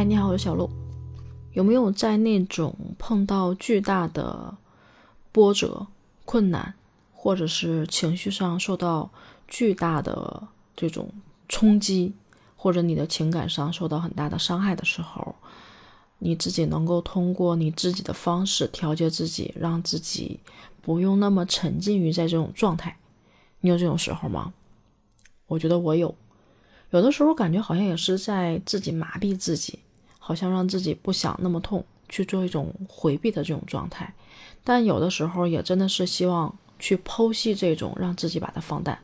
嗨，你好，我是小鹿。有没有在那种碰到巨大的波折、困难，或者是情绪上受到巨大的这种冲击，或者你的情感上受到很大的伤害的时候，你自己能够通过你自己的方式调节自己，让自己不用那么沉浸于在这种状态？你有这种时候吗？我觉得我有。有的时候感觉好像也是在自己麻痹自己，好像让自己不想那么痛，去做一种回避的这种状态。但有的时候也真的是希望去剖析这种，让自己把它放淡。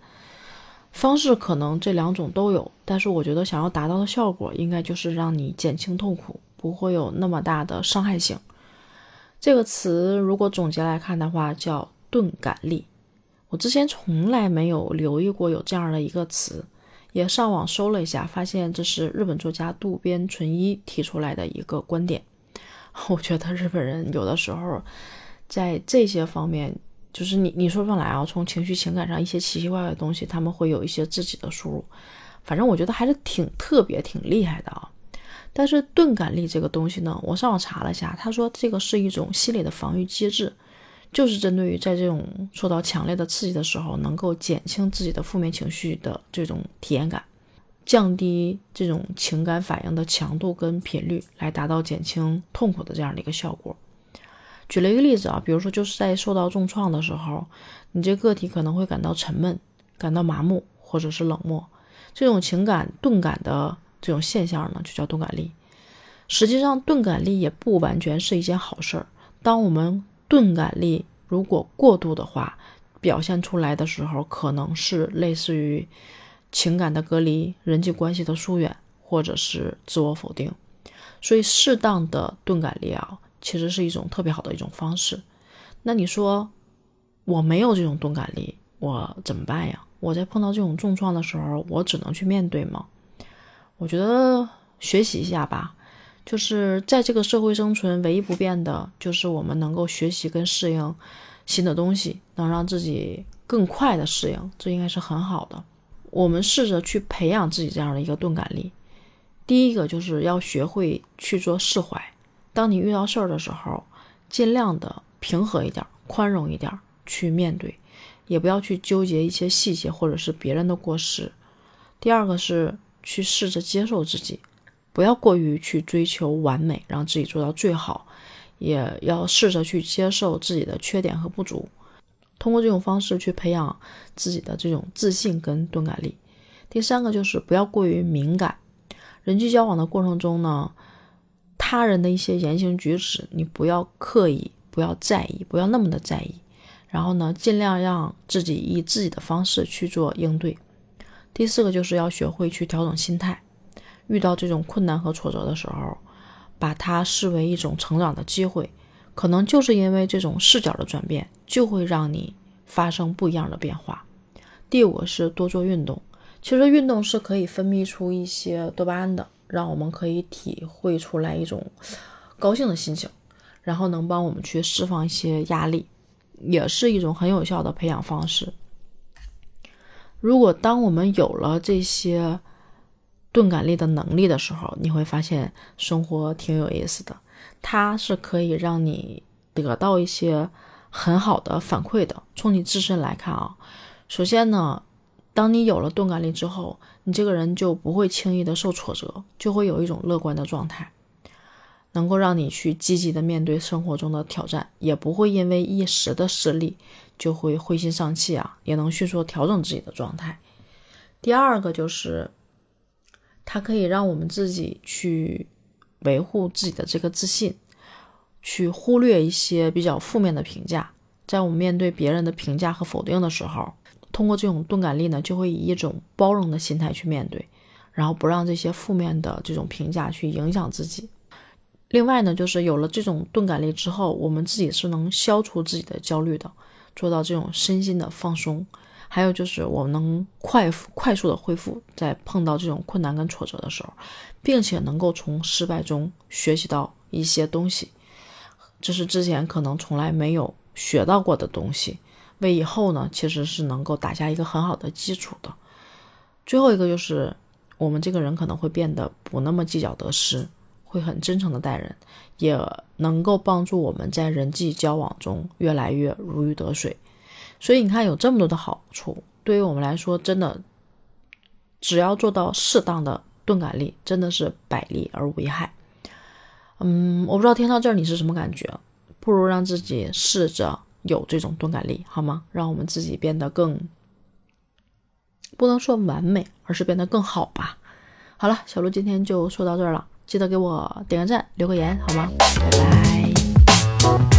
方式可能这两种都有，但是我觉得想要达到的效果，应该就是让你减轻痛苦，不会有那么大的伤害性。这个词如果总结来看的话，叫钝感力。我之前从来没有留意过有这样的一个词。也上网搜了一下，发现这是日本作家渡边淳一提出来的一个观点。我觉得日本人有的时候在这些方面，就是你你说不来啊，从情绪情感上一些奇奇怪怪的东西，他们会有一些自己的输入。反正我觉得还是挺特别、挺厉害的啊。但是钝感力这个东西呢，我上网查了一下，他说这个是一种心理的防御机制。就是针对于在这种受到强烈的刺激的时候，能够减轻自己的负面情绪的这种体验感，降低这种情感反应的强度跟频率，来达到减轻痛苦的这样的一个效果。举了一个例子啊，比如说就是在受到重创的时候，你这个体可能会感到沉闷、感到麻木或者是冷漠，这种情感钝感的这种现象呢，就叫钝感力。实际上，钝感力也不完全是一件好事儿。当我们钝感力如果过度的话，表现出来的时候可能是类似于情感的隔离、人际关系的疏远，或者是自我否定。所以，适当的钝感力啊，其实是一种特别好的一种方式。那你说我没有这种钝感力，我怎么办呀？我在碰到这种重创的时候，我只能去面对吗？我觉得学习一下吧。就是在这个社会生存，唯一不变的就是我们能够学习跟适应新的东西，能让自己更快的适应，这应该是很好的。我们试着去培养自己这样的一个钝感力。第一个就是要学会去做释怀。当你遇到事儿的时候，尽量的平和一点，宽容一点去面对，也不要去纠结一些细节或者是别人的过失。第二个是去试着接受自己。不要过于去追求完美，让自己做到最好，也要试着去接受自己的缺点和不足，通过这种方式去培养自己的这种自信跟钝感力。第三个就是不要过于敏感，人际交往的过程中呢，他人的一些言行举止，你不要刻意，不要在意，不要那么的在意，然后呢，尽量让自己以自己的方式去做应对。第四个就是要学会去调整心态。遇到这种困难和挫折的时候，把它视为一种成长的机会，可能就是因为这种视角的转变，就会让你发生不一样的变化。第五是多做运动，其实运动是可以分泌出一些多巴胺的，让我们可以体会出来一种高兴的心情，然后能帮我们去释放一些压力，也是一种很有效的培养方式。如果当我们有了这些，钝感力的能力的时候，你会发现生活挺有意思的。它是可以让你得到一些很好的反馈的。从你自身来看啊，首先呢，当你有了钝感力之后，你这个人就不会轻易的受挫折，就会有一种乐观的状态，能够让你去积极的面对生活中的挑战，也不会因为一时的失利就会灰心丧气啊，也能迅速调整自己的状态。第二个就是。它可以让我们自己去维护自己的这个自信，去忽略一些比较负面的评价。在我们面对别人的评价和否定的时候，通过这种钝感力呢，就会以一种包容的心态去面对，然后不让这些负面的这种评价去影响自己。另外呢，就是有了这种钝感力之后，我们自己是能消除自己的焦虑的，做到这种身心的放松。还有就是，我们能快快速的恢复，在碰到这种困难跟挫折的时候，并且能够从失败中学习到一些东西，这是之前可能从来没有学到过的东西，为以后呢其实是能够打下一个很好的基础的。最后一个就是，我们这个人可能会变得不那么计较得失，会很真诚的待人，也能够帮助我们在人际交往中越来越如鱼得水。所以你看，有这么多的好处，对于我们来说，真的只要做到适当的钝感力，真的是百利而无一害。嗯，我不知道听到这儿你是什么感觉？不如让自己试着有这种钝感力，好吗？让我们自己变得更，不能说完美，而是变得更好吧。好了，小鹿今天就说到这儿了，记得给我点个赞，留个言，好吗？拜拜。